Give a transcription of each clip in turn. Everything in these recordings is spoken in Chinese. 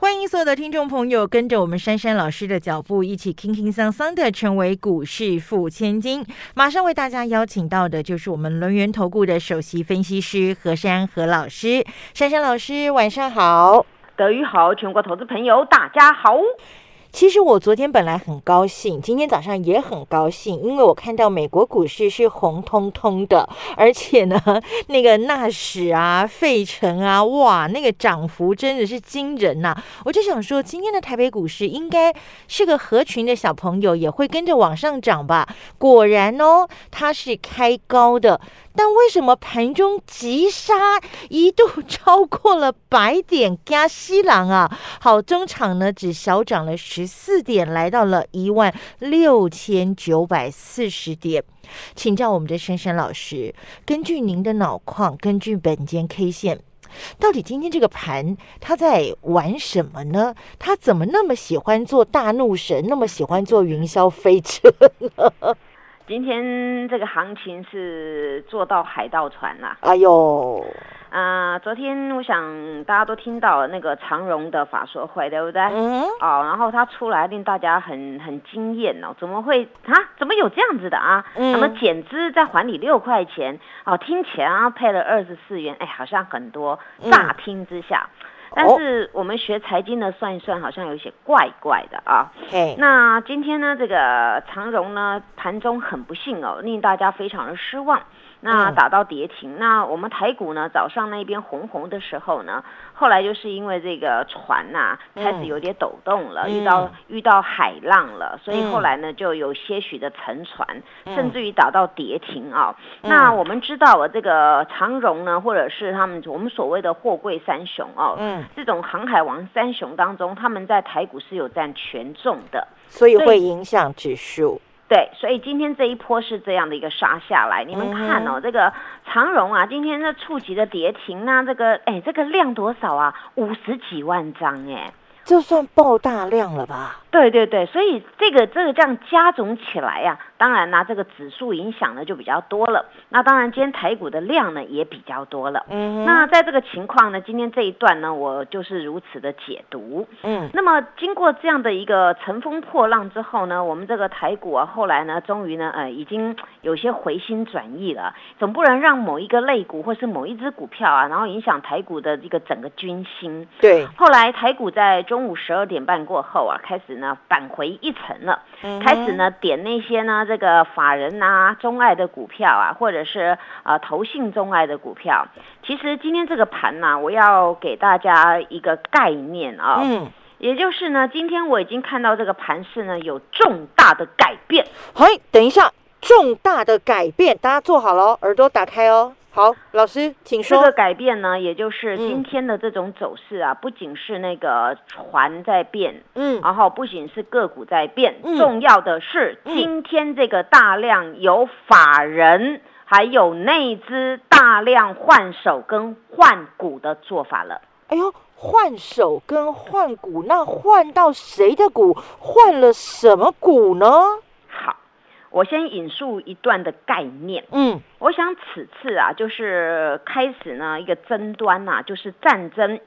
欢迎所有的听众朋友跟着我们珊珊老师的脚步，一起轻轻桑桑的成为股市富千金。马上为大家邀请到的就是我们轮源投顾的首席分析师何珊何老师。珊珊老师，晚上好。德语好，全国投资朋友大家好。其实我昨天本来很高兴，今天早上也很高兴，因为我看到美国股市是红彤彤的，而且呢，那个纳什啊、费城啊，哇，那个涨幅真的是惊人呐！我就想说，今天的台北股市应该是个合群的小朋友，也会跟着往上涨吧？果然哦，它是开高的。但为什么盘中急杀一度超过了百点加西朗啊？好，中场呢只小涨了四点，来到了一万六千九百四十点。请教我们的珊珊老师，根据您的脑矿，根据本间 K 线，到底今天这个盘他在玩什么呢？他怎么那么喜欢做大怒神，那么喜欢做云霄飞车呢？今天这个行情是做到海盗船啦！哎呦，啊，昨天我想大家都听到那个长荣的法说会，对不对？嗯。哦，然后他出来令大家很很惊艳哦，怎么会啊？怎么有这样子的啊？嗯。那么减资再还你六块钱，哦，听起来配了二十四元，哎，好像很多。乍听之下。但是我们学财经的算一算，好像有些怪怪的啊。那今天呢，这个长荣呢，盘中很不幸哦，令大家非常的失望。那打到跌停，那我们台股呢，早上那边红红的时候呢，后来就是因为这个船呐开始有点抖动了，遇到遇到海浪了，所以后来呢就有些许的沉船，甚至于打到跌停啊。那我们知道啊，这个长荣呢，或者是他们我们所谓的货柜三雄哦，嗯，这种航海王三雄当中，他们在台股是有占权重的，所以会影响指数。对，所以今天这一波是这样的一个杀下来，你们看哦，这个长荣啊，今天这触及的跌停，呢这个哎，这个量多少啊？五十几万张哎。这算爆大量了吧？对对对，所以这个这个这样加总起来呀，当然呢，这个指数影响呢就比较多了。那当然，今天台股的量呢也比较多了。嗯，那在这个情况呢，今天这一段呢，我就是如此的解读。嗯，那么经过这样的一个乘风破浪之后呢，我们这个台股啊，后来呢，终于呢，呃，已经有些回心转意了。总不能让某一个类股或是某一只股票啊，然后影响台股的这个整个军心。对，后来台股在。中午十二点半过后啊，开始呢返回一层了，开始呢点那些呢这个法人呐钟爱的股票啊，或者是啊投信钟爱的股票。其实今天这个盘呢，我要给大家一个概念啊，嗯，也就是呢，今天我已经看到这个盘势呢有重大的改变。嘿，等一下，重大的改变，大家坐好了，耳朵打开哦。好，老师，请说。这个改变呢，也就是今天的这种走势啊，不仅是那个船在变，嗯，然后不仅是个股在变，重要的是今天这个大量有法人还有内资大量换手跟换股的做法了。哎呦，换手跟换股，那换到谁的股？换了什么股呢？我先引述一段的概念，嗯，我想此次啊，就是开始呢一个争端呐，就是战争，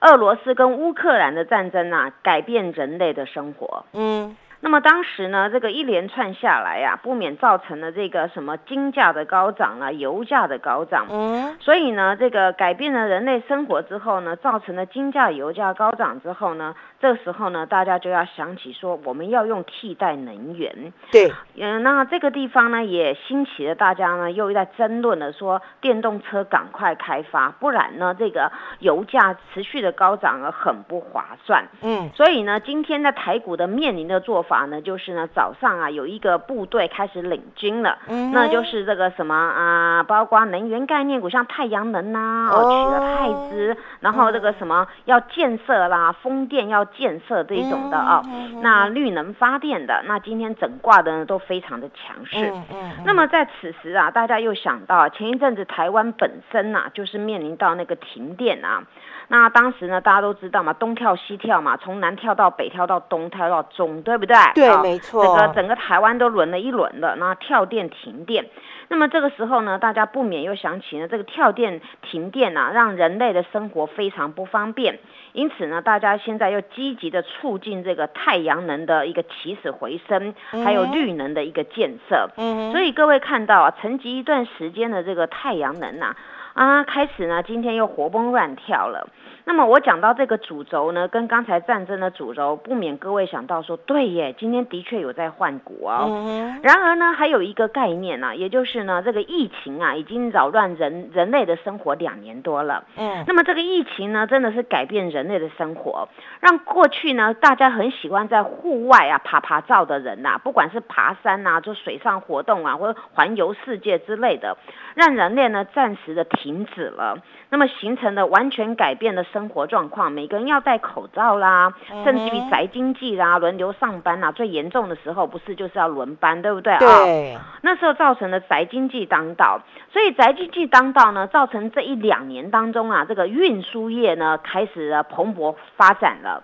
俄罗斯跟乌克兰的战争呐，改变人类的生活，嗯。那么当时呢，这个一连串下来呀，不免造成了这个什么金价的高涨啊，油价的高涨。嗯，所以呢，这个改变了人类生活之后呢，造成了金价、油价高涨之后呢，这个时候呢，大家就要想起说，我们要用替代能源。对，嗯，那这个地方呢，也兴起了大家呢，又在争论了说，电动车赶快开发，不然呢，这个油价持续的高涨而很不划算。嗯，所以呢，今天在台股的面临的做法。法呢，就是呢早上啊有一个部队开始领军了，那就是这个什么啊，包括能源概念股，像太阳能呐，哦。取了太资，然后这个什么要建设啦，风电要建设这一种的啊，那绿能发电的，那今天整挂的呢都非常的强势。嗯那么在此时啊，大家又想到前一阵子台湾本身呐，就是面临到那个停电啊。那当时呢，大家都知道嘛，东跳西跳嘛，从南跳到北，跳到东，跳到中，对不对？对，没错。整个整个台湾都轮了一轮了，那跳电停电。那么这个时候呢，大家不免又想起呢，这个跳电停电啊，让人类的生活非常不方便。因此呢，大家现在又积极的促进这个太阳能的一个起死回生，还有绿能的一个建设。嗯。所以各位看到啊，沉寂一段时间的这个太阳能啊。啊，开始呢，今天又活蹦乱跳了。那么我讲到这个主轴呢，跟刚才战争的主轴，不免各位想到说，对耶，今天的确有在换股哦。然而呢，还有一个概念呢，也就是呢，这个疫情啊，已经扰乱人人类的生活两年多了。嗯。那么这个疫情呢，真的是改变人类的生活，让过去呢，大家很喜欢在户外啊爬爬照的人呐，不管是爬山呐，做水上活动啊，或者环游世界之类的，让人类呢暂时的停止了。那么形成的完全改变的生活状况，每个人要戴口罩啦，甚至于宅经济啦，轮流上班啦，最严重的时候不是就是要轮班，对不对啊？对。那时候造成了宅经济当道，所以宅经济当道呢，造成这一两年当中啊，这个运输业呢开始了蓬勃发展了。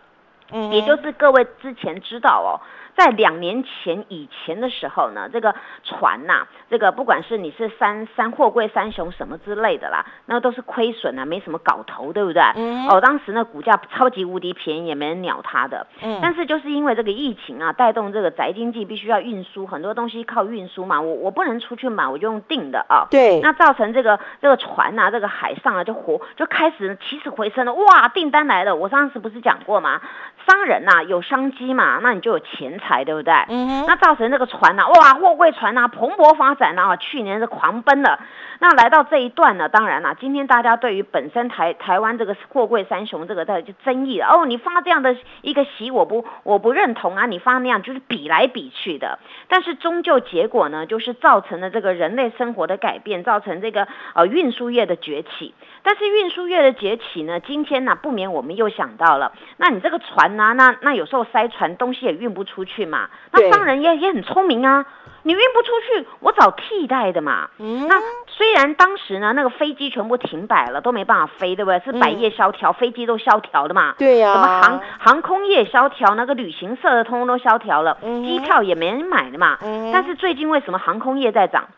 嗯。也就是各位之前知道哦。在两年前以前的时候呢，这个船呐，这个不管是你是三三货柜三雄什么之类的啦，那都是亏损啊，没什么搞头，对不对？嗯。哦，当时呢股价超级无敌便宜，也没人鸟它的。嗯。但是就是因为这个疫情啊，带动这个宅经济必须要运输很多东西靠运输嘛，我我不能出去买，我就用订的啊。对。那造成这个这个船呐，这个海上啊就活就开始起死回生了，哇，订单来了！我上次不是讲过吗？商人呐有商机嘛，那你就有钱。财对不对？嗯那造成这个船呐，哇，货柜船呐蓬勃发展啊，去年是狂奔了。那来到这一段呢，当然了，今天大家对于本身台台湾这个货柜三雄这个在就争议了。哦，你发这样的一个席，我不我不认同啊，你发那样就是比来比去的。但是终究结果呢，就是造成了这个人类生活的改变，造成这个呃运输业的崛起。但是运输业的崛起呢，今天呢不免我们又想到了，那你这个船呢，那那有时候塞船东西也运不出去。嘛？那商人也也很聪明啊！你运不出去，我找替代的嘛。嗯，那虽然当时呢，那个飞机全部停摆了，都没办法飞，对不对？是百业萧条，飞机都萧条的嘛。对呀。什么航航空业萧条，那个旅行社的通通都萧条了，机票也没人买的嘛。嗯。但是最近为什么航空业在涨？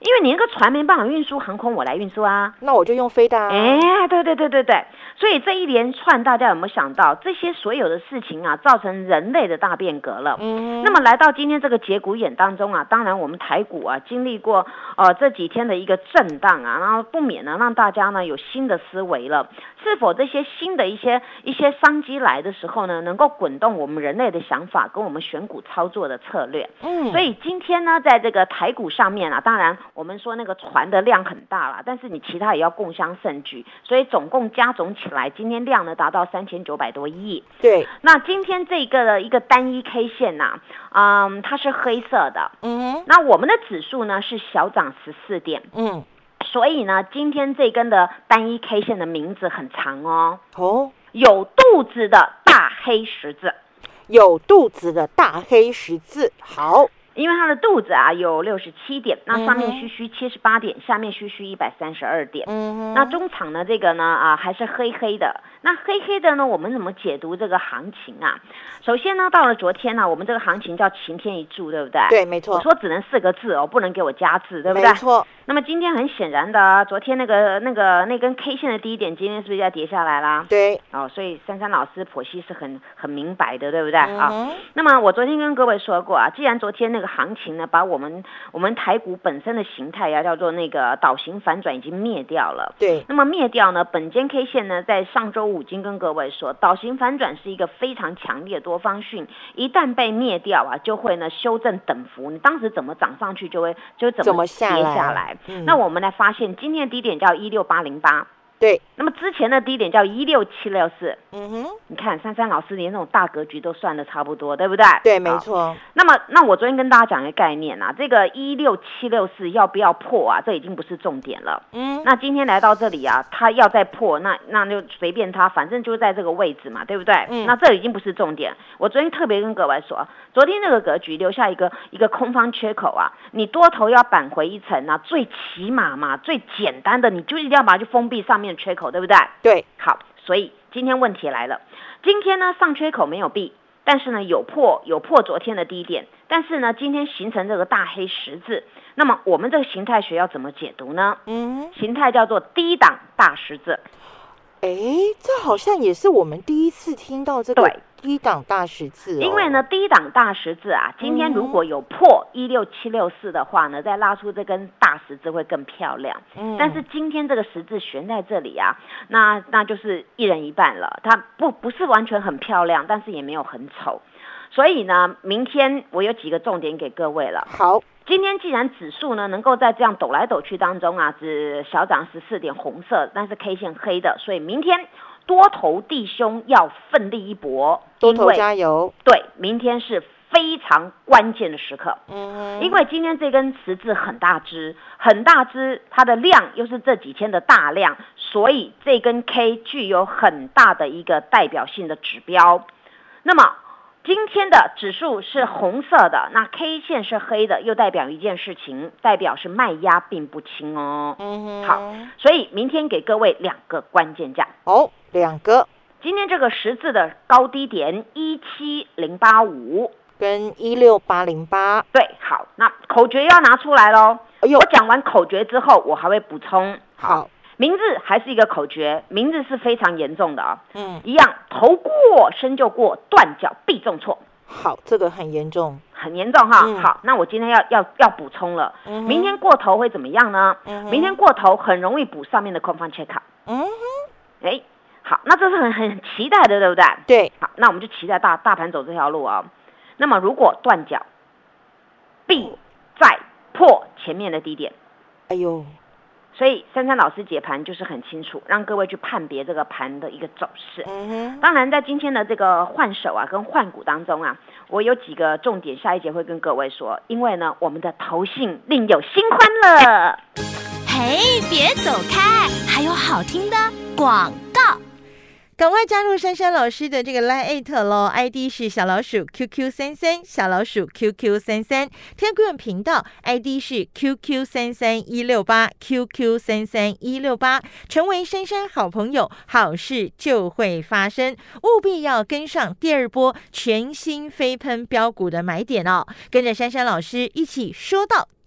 因为你那个船没办法运输，航空我来运输啊。那我就用飞的。哎，对对对对对。所以这一连串，大家有没有想到，这些所有的事情啊，造成人类的大变革了？嗯。那么来到今天这个节骨眼当中啊，当然我们台股啊，经历过呃这几天的一个震荡啊，然后不免呢让大家呢有新的思维了。是否这些新的一些一些商机来的时候呢，能够滚动我们人类的想法跟我们选股操作的策略？嗯。所以今天呢，在这个台股上面啊，当然我们说那个船的量很大了，但是你其他也要共襄盛举，所以总共加总起。来，今天量呢达到三千九百多亿。对，那今天这个的一个单一 K 线呐，嗯，它是黑色的。嗯，那我们的指数呢是小涨十四点。嗯，所以呢，今天这根的单一 K 线的名字很长哦。哦，有肚子的大黑十字，有肚子的大黑十字。好。因为它的肚子啊有六十七点，那上面虚虚七十八点，下面虚虚一百三十二点。嗯，那中场呢这个呢啊还是黑黑的。那黑黑的呢，我们怎么解读这个行情啊？首先呢，到了昨天呢，我们这个行情叫晴天一柱，对不对？对，没错。我说只能四个字哦，不能给我加字，对不对？没错。那么今天很显然的，昨天那个那个那根 K 线的低点，今天是不是要跌下来啦？对。哦，所以珊珊老师剖析是很很明白的，对不对啊？那么我昨天跟各位说过啊，既然昨天那个行情呢，把我们我们台股本身的形态呀，叫做那个倒型反转已经灭掉了。对。那么灭掉呢，本间 K 线呢，在上周五已经跟各位。说倒型反转是一个非常强烈的多方讯，一旦被灭掉啊，就会呢修正等幅。你当时怎么涨上去，就会就怎么跌下来。那我们来发现今天的低点叫一六八零八，对。那么之前的低点叫一六七六四。嗯哼。你看珊珊老师连那种大格局都算的差不多，对不对？对，没错。那么，那我昨天跟大家讲一个概念啊，这个一六七六四要不要破啊？这已经不是重点了。嗯。那今天来到这里啊，它要再破，那那就随便它，反正就在这个位置嘛，对不对？嗯。那这已经不是重点。我昨天特别跟各位说，昨天那个格局留下一个一个空方缺口啊，你多头要扳回一层啊，最起码嘛，最简单的，你就一定要把它去封闭上面缺口，对不对？对。好，所以今天问题来了，今天呢上缺口没有闭。但是呢，有破有破昨天的低点，但是呢，今天形成这个大黑十字，那么我们这个形态学要怎么解读呢？嗯，形态叫做低档大十字。哎，这好像也是我们第一次听到这个。对。低档大十字，因为呢，低档大十字啊，今天如果有破一六七六四的话呢，再拉出这根大十字会更漂亮。嗯，但是今天这个十字悬在这里啊，那那就是一人一半了。它不不是完全很漂亮，但是也没有很丑。所以呢，明天我有几个重点给各位了。好，今天既然指数呢能够在这样抖来抖去当中啊，只小涨十四点，红色，但是 K 线黑的，所以明天。多头弟兄要奋力一搏，多头加油！对，明天是非常关键的时刻。嗯，因为今天这根十字很大支，很大支，它的量又是这几天的大量，所以这根 K 具有很大的一个代表性的指标。那么。今天的指数是红色的，那 K 线是黑的，又代表一件事情，代表是卖压并不轻哦。嗯，好，所以明天给各位两个关键价哦，两个。今天这个十字的高低点一七零八五跟一六八零八，对，好，那口诀要拿出来喽。哎呦，我讲完口诀之后，我还会补充。好。名字还是一个口诀，名字是非常严重的啊。嗯，一样头过身就过，断脚必重挫。好，这个很严重，很严重哈。好，那我今天要要要补充了。明天过头会怎么样呢？明天过头很容易补上面的空方缺口。嗯哼，哎，好，那这是很很期待的，对不对？对。好，那我们就期待大大盘走这条路啊。那么如果断脚，必再破前面的低点。哎呦。所以珊珊老师解盘就是很清楚，让各位去判别这个盘的一个走势。嗯当然，在今天的这个换手啊跟换股当中啊，我有几个重点，下一节会跟各位说。因为呢，我们的投信另有新欢了。嘿，别走开，还有好听的广告。赶快加入珊珊老师的这个 Line at 喽，ID 是小老鼠 QQ 三三，小老鼠 QQ 三三，天贵频道 ID 是 QQ 三三一六八，QQ 三三一六八，成为珊珊好朋友，好事就会发生，务必要跟上第二波全新飞喷标股的买点哦，跟着珊珊老师一起说到。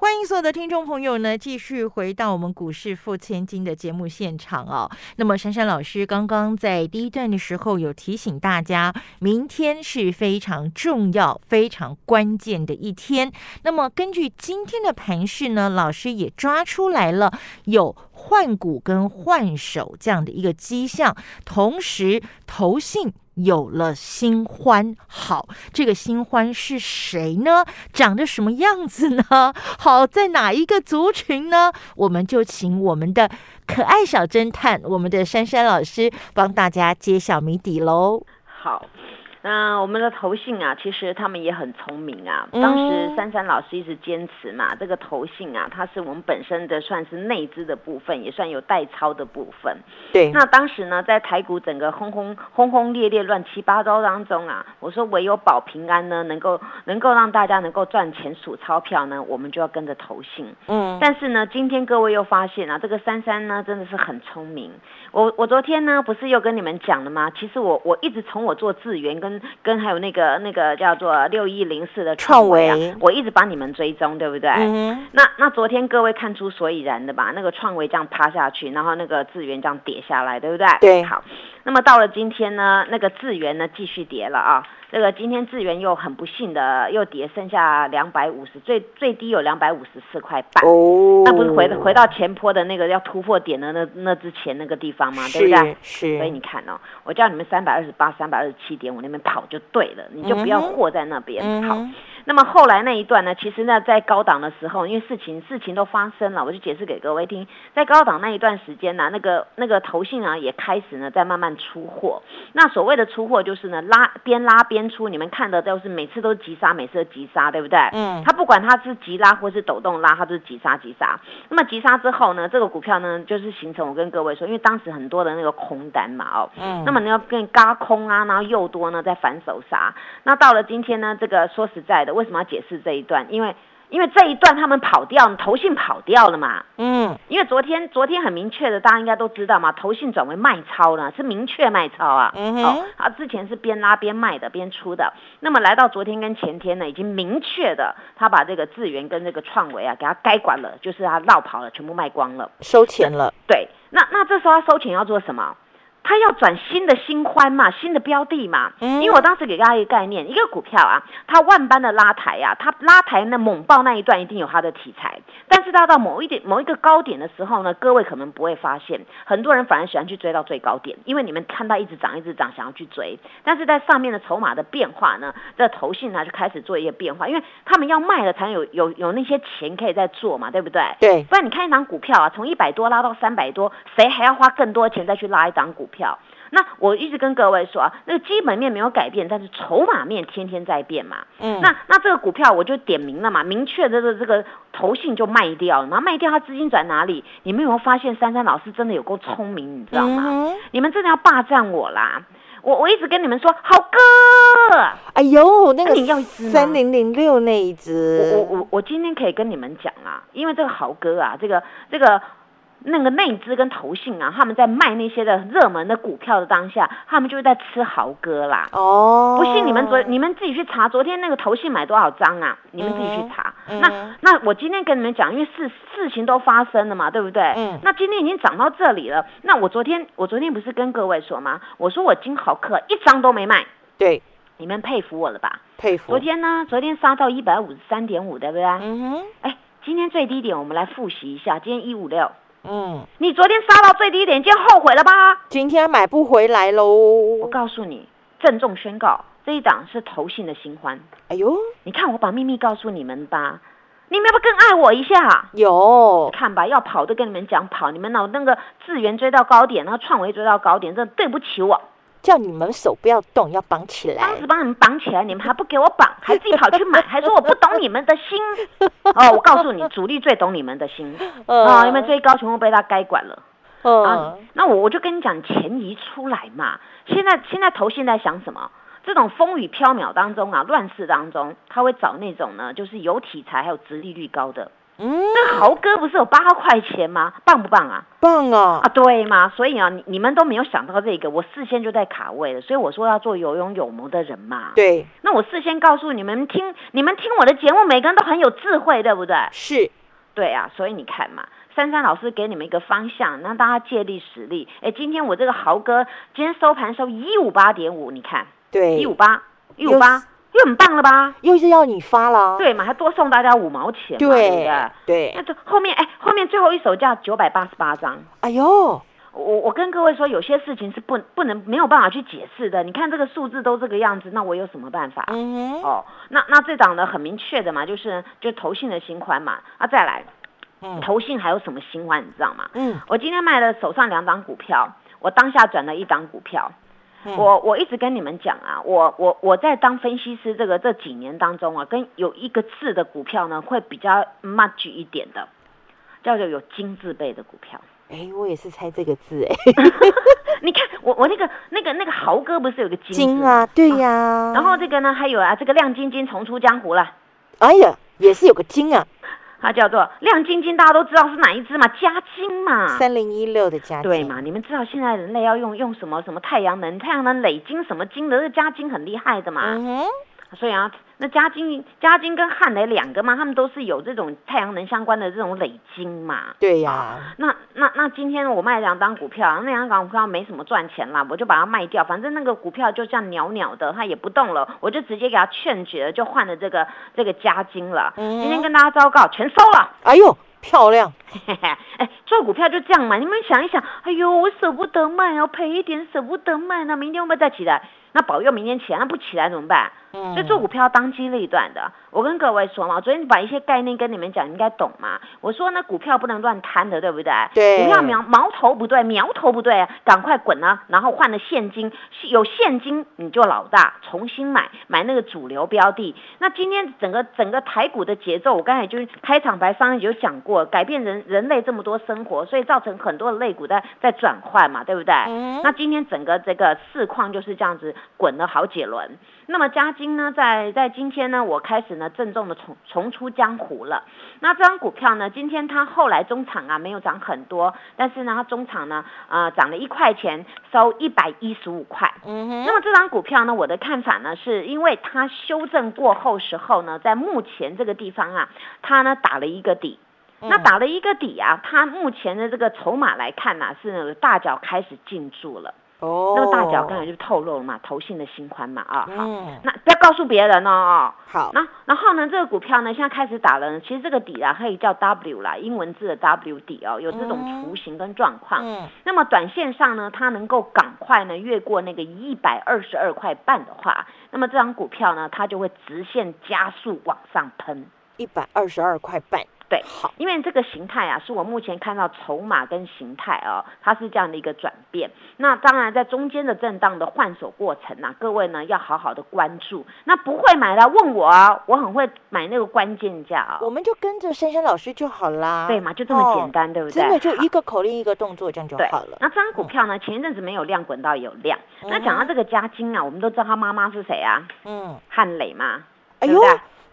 欢迎所有的听众朋友呢，继续回到我们股市付千金的节目现场哦。那么珊珊老师刚刚在第一段的时候有提醒大家，明天是非常重要、非常关键的一天。那么根据今天的盘势呢，老师也抓出来了有换股跟换手这样的一个迹象，同时投信。有了新欢，好，这个新欢是谁呢？长得什么样子呢？好在哪一个族群呢？我们就请我们的可爱小侦探，我们的珊珊老师帮大家揭晓谜底喽。好。那我们的投信啊，其实他们也很聪明啊。当时珊珊老师一直坚持嘛，这个投信啊，它是我们本身的算是内资的部分，也算有代操的部分。对。那当时呢，在台股整个轰轰轰轰烈烈、乱七八糟当中啊，我说唯有保平安呢，能够能够让大家能够赚钱数钞票呢，我们就要跟着投信。嗯。但是呢，今天各位又发现啊，这个珊珊呢，真的是很聪明。我我昨天呢，不是又跟你们讲了吗？其实我我一直从我做资源跟跟跟还有那个那个叫做六一零四的创维啊，我一直帮你们追踪，对不对？嗯。那那昨天各位看出所以然的吧？那个创维这样趴下去，然后那个资源这样跌下来，对不对？对。好，那么到了今天呢，那个智源呢继续跌了啊。这个今天智源又很不幸的又跌，剩下两百五十，最最低有两百五十四块半。哦，那不是回回到前坡的那个要突破点的那那之前那个地方吗？对不对？是。所以你看哦，我叫你们三百二十八、三百二十七点五那边跑就对了，你就不要货在那边跑。那么后来那一段呢？其实呢，在高档的时候，因为事情事情都发生了，我就解释给各位听。在高档那一段时间呢，那个那个投信啊，也开始呢在慢慢出货。那所谓的出货就是呢，拉边拉边出。你们看的都是每次都急杀，每次都急杀，对不对？嗯。他不管他是急拉或是抖动拉，他都是急杀急杀。那么急杀之后呢，这个股票呢就是形成我跟各位说，因为当时很多的那个空单嘛，哦，嗯。那么你要跟嘎空啊，然后又多呢在反手杀。那到了今天呢，这个说实在的，为什么要解释这？一段，因为因为这一段他们跑掉，投信跑掉了嘛。嗯，因为昨天昨天很明确的，大家应该都知道嘛，投信转为卖超了，是明确卖超啊。嗯哦，他之前是边拉边卖的，边出的。那么来到昨天跟前天呢，已经明确的，他把这个智源跟这个创维啊，给他该管了，就是他绕跑了，全部卖光了，收钱了。对，那那这时候他收钱要做什么？他要转新的新欢嘛，新的标的嘛，因为我当时给大家一个概念，一个股票啊，它万般的拉抬呀，它拉抬那猛爆那一段一定有它的题材，但是它到某一点某一个高点的时候呢，各位可能不会发现，很多人反而喜欢去追到最高点，因为你们看到一直涨一直涨，想要去追，但是在上面的筹码的变化呢，这投信呢就开始做一些变化，因为他们要卖了才有有有那些钱可以再做嘛，对不对？对，不然你看一档股票啊，从一百多拉到三百多，谁还要花更多钱再去拉一档股票？那我一直跟各位说啊，那个基本面没有改变，但是筹码面天天在变嘛。嗯，那那这个股票我就点名了嘛，明确的这个投信就卖掉了嘛，卖掉它资金转哪里？你们有没有发现珊珊老师真的有够聪明，你知道吗？你们真的要霸占我啦！我我一直跟你们说，好哥，哎呦，那个你要三零零六那一只，我我我今天可以跟你们讲啊，因为这个豪哥啊，这个这个。那个内资跟投信啊，他们在卖那些的热门的股票的当下，他们就在吃豪哥啦。哦，不信你们昨你们自己去查，昨天那个投信买多少张啊？你们自己去查。那那我今天跟你们讲，因为事事情都发生了嘛，对不对？嗯。那今天已经涨到这里了，那我昨天我昨天不是跟各位说吗？我说我金豪克一张都没卖。对，你们佩服我了吧？佩服。昨天呢？昨天杀到一百五十三点五，对不对？嗯哼。哎，今天最低点我们来复习一下，今天一五六。嗯，你昨天杀到最低点，今天后悔了吧？今天买不回来喽！我告诉你，郑重宣告，这一档是投信的新欢。哎呦，你看我把秘密告诉你们吧，你们要不更爱我一下？有，看吧，要跑都跟你们讲跑，你们老那个智源追到高点，然后创维追到高点，真对不起我。叫你们手不要动，要绑起来。当时帮你们绑起来，你们还不给我绑，还自己跑去买，还说我不懂你们的心。哦，我告诉你，主力最懂你们的心。哦，因为最高全部被他该管了。啊，那我我就跟你讲，钱移出来嘛。现在现在投现在想什么？这种风雨飘渺当中啊，乱世当中，他会找那种呢，就是有题材还有殖利率高的。嗯，那豪哥不是有八块钱吗？棒不棒啊？棒啊！啊，对嘛？所以啊，你你们都没有想到这个，我事先就在卡位了。所以我说要做有勇有谋的人嘛。对。那我事先告诉你们听，你们听我的节目，每个人都很有智慧，对不对？是。对啊，所以你看嘛，珊珊老师给你们一个方向，让大家借力使力。哎，今天我这个豪哥今天收盘收一五八点五，你看，对，一五八，一五八。就很棒了吧？又是要你发了，对嘛？还多送大家五毛钱，对对。那这后面哎，后面最后一手价九百八十八张。哎呦，我我跟各位说，有些事情是不不能没有办法去解释的。你看这个数字都这个样子，那我有什么办法？嗯哦，那那这档呢很明确的嘛，就是就投信的新款嘛。啊，再来，嗯，投信还有什么新款？你知道吗？嗯，我今天卖了手上两档股票，我当下转了一档股票。我我一直跟你们讲啊，我我我在当分析师这个这几年当中啊，跟有一个字的股票呢，会比较 much 一点的，叫做有金字辈的股票。哎，我也是猜这个字哎。你看我我那个那个那个豪哥不是有个金啊？对呀。然后这个呢还有啊，这个亮晶晶重出江湖了。哎呀，也是有个金啊。它叫做亮晶晶，大家都知道是哪一只嘛？加金嘛，三零一六的加金，对嘛？你们知道现在人类要用用什么什么太阳能？太阳能累晶什么晶的？这加金很厉害的嘛。嗯哼，所以啊，那嘉金、嘉金跟汉雷两个嘛，他们都是有这种太阳能相关的这种累金嘛。对呀。那那那今天我卖两张股票，那两张股票没什么赚钱啦，我就把它卖掉，反正那个股票就这样袅袅的，它也不动了，我就直接给它劝绝了，就换了这个这个嘉金了。今天跟大家昭告，全收了。哎呦！漂亮，哎，做股票就这样嘛，你们想一想，哎呦，我舍不得卖哦，赔一点舍不得卖，那明天会不会再起来？那保佑明天起来，那不起来怎么办？所以做股票当机立断的。我跟各位说嘛，我昨天把一些概念跟你们讲，应该懂嘛。我说那股票不能乱贪的，对不对？对。股票苗苗头不对，苗头不对，赶快滚啊！然后换了现金，有现金你就老大，重新买买那个主流标的。那今天整个整个台股的节奏，我刚才就是开场白上有讲过，改变人人类这么多生活，所以造成很多的类股在在转换嘛，对不对？嗯。那今天整个这个市况就是这样子滚了好几轮。那么嘉金呢，在在今天呢，我开始呢郑重的重重出江湖了。那这张股票呢，今天它后来中场啊没有涨很多，但是呢它中场呢呃涨了一块钱，收一百一十五块。嗯哼。那么这张股票呢，我的看法呢，是因为它修正过后时候呢，在目前这个地方啊，它呢打了一个底。那打了一个底啊，它目前的这个筹码来看呢，是大脚开始进驻了。哦，那个大脚刚才就透露了嘛，投信的新宽嘛啊，好，那不要告诉别人哦。好，那然后呢，这个股票呢，现在开始打了，其实这个底啊，可以叫 W 啦，英文字的 W 底哦，有这种雏形跟状况。嗯，那么短线上呢，它能够赶快呢越过那个一百二十二块半的话，那么这张股票呢，它就会直线加速往上喷，一百二十二块半。对，好，因为这个形态啊，是我目前看到筹码跟形态哦，它是这样的一个转变。那当然，在中间的震荡的换手过程啊，各位呢要好好的关注。那不会买的问我啊，我很会买那个关键价啊。我们就跟着珊珊老师就好啦。对嘛，就这么简单，对不对？真的就一个口令一个动作，这样就好了。那这张股票呢，前一阵子没有量，滚到有量。那讲到这个嘉金啊，我们都知道他妈妈是谁啊？嗯，汉磊嘛，哎呦。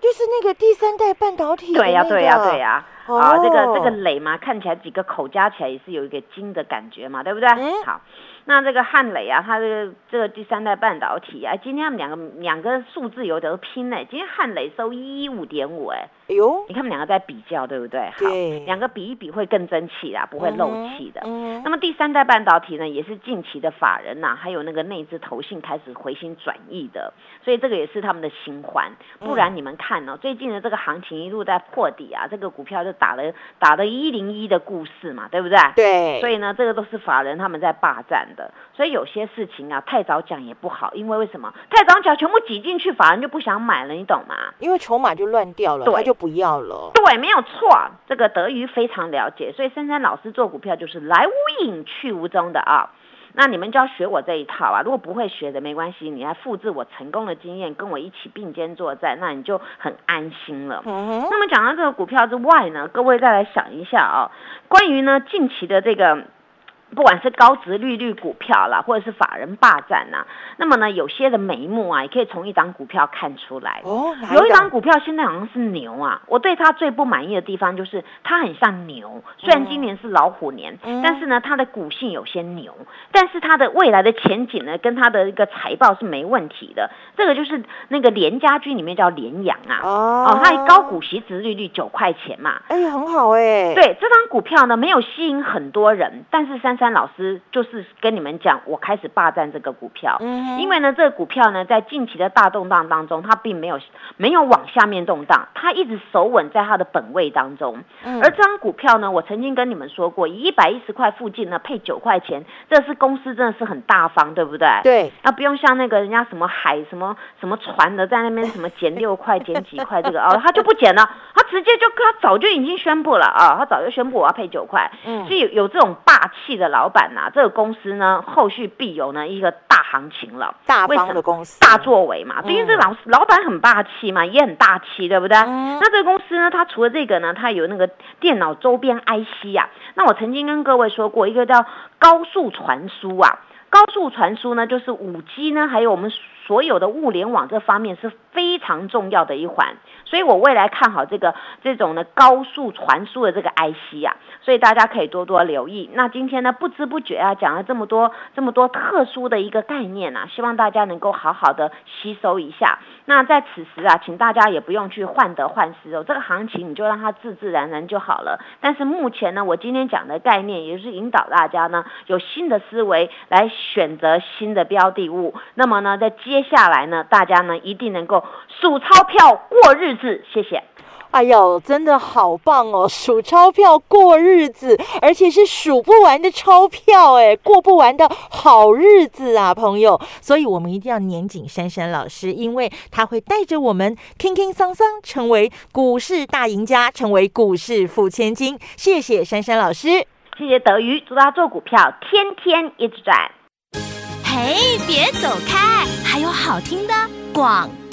就是那个第三代半导体，对呀，对呀，对呀。啊，这个这个垒嘛，看起来几个口加起来也是有一个金的感觉嘛，对不对？好。那这个汉磊啊，它这个这个第三代半导体啊，今天他们两个两个数字有得拼呢。今天汉磊收一五点五，哎，哎呦，你看他们两个在比较，对不对？好，两个比一比会更争气啦，不会漏气的。嗯。那么第三代半导体呢，也是近期的法人呐，还有那个内资投信开始回心转意的，所以这个也是他们的新欢。不然你们看哦，最近的这个行情一路在破底啊，这个股票就打了打了一零一的故事嘛，对不对？对。所以呢，这个都是法人他们在霸占。的，所以有些事情啊，太早讲也不好，因为为什么？太早讲全部挤进去，反而就不想买了，你懂吗？因为筹码就乱掉了，他就不要了。对，没有错，这个德瑜非常了解，所以珊珊老师做股票就是来无影去无踪的啊。那你们就要学我这一套啊！如果不会学的没关系，你来复制我成功的经验，跟我一起并肩作战，那你就很安心了。那么讲到这个股票之外呢，各位再来想一下啊，关于呢近期的这个。不管是高值利率股票啦，或者是法人霸占呐，那么呢，有些的眉目啊，也可以从一张股票看出来。哦，有一张股票现在好像是牛啊，我对它最不满意的地方就是它很像牛，虽然今年是老虎年，但是呢，它的股性有些牛，但是它的未来的前景呢，跟它的一个财报是没问题的。这个就是那个联家居里面叫联阳啊，哦，它高股息值利率九块钱嘛，哎，很好哎。对，这张股票呢，没有吸引很多人，但是三三。老师就是跟你们讲，我开始霸占这个股票，嗯，因为呢，这个股票呢，在近期的大动荡当中，它并没有没有往下面动荡，它一直守稳在它的本位当中。嗯，而这张股票呢，我曾经跟你们说过，以一百一十块附近呢配九块钱，这是公司真的是很大方，对不对？对，那不用像那个人家什么海什么什么船的在那边什么减六块减几块这个 哦，他就不减了，他直接就他早就已经宣布了啊，他早就宣布我要配九块，嗯，是有有这种霸气的老板呐，这个公司呢，后续必有呢一个大行情了。大方的公司，大作为嘛，因为这老老板很霸气嘛，也很大气，对不对？那这个公司呢，它除了这个呢，它有那个电脑周边 IC 呀。那我曾经跟各位说过，一个叫高速传输啊。高速传输呢，就是五 G 呢，还有我们所有的物联网这方面是非常重要的一环。所以我未来看好这个这种的高速传输的这个 IC 啊，所以大家可以多多留意。那今天呢，不知不觉啊，讲了这么多这么多特殊的一个概念啊，希望大家能够好好的吸收一下。那在此时啊，请大家也不用去患得患失哦，这个行情你就让它自自然然就好了。但是目前呢，我今天讲的概念也是引导大家呢，有新的思维来选择新的标的物。那么呢，在接下来呢，大家呢一定能够数钞票过日。子，谢谢。哎呦，真的好棒哦！数钞票过日子，而且是数不完的钞票，哎，过不完的好日子啊，朋友。所以我们一定要年紧珊珊老师，因为他会带着我们轻轻桑桑成为股市大赢家，成为股市富千金。谢谢珊珊老师，谢谢德瑜，祝他做股票天天一直赚。嘿，别走开，还有好听的广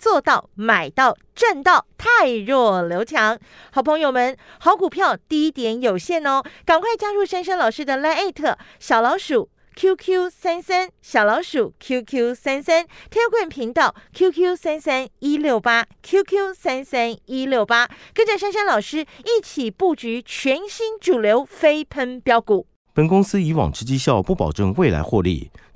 做到买到赚到，太弱刘强。好朋友们，好股票低点有限哦，赶快加入珊珊老师的 Line 小老鼠 QQ 三三小老鼠 QQ 三三 Telegram 频道 QQ 三三一六八 QQ 三三一六八，跟着珊珊老师一起布局全新主流飞喷标股。本公司以往之绩效不保证未来获利，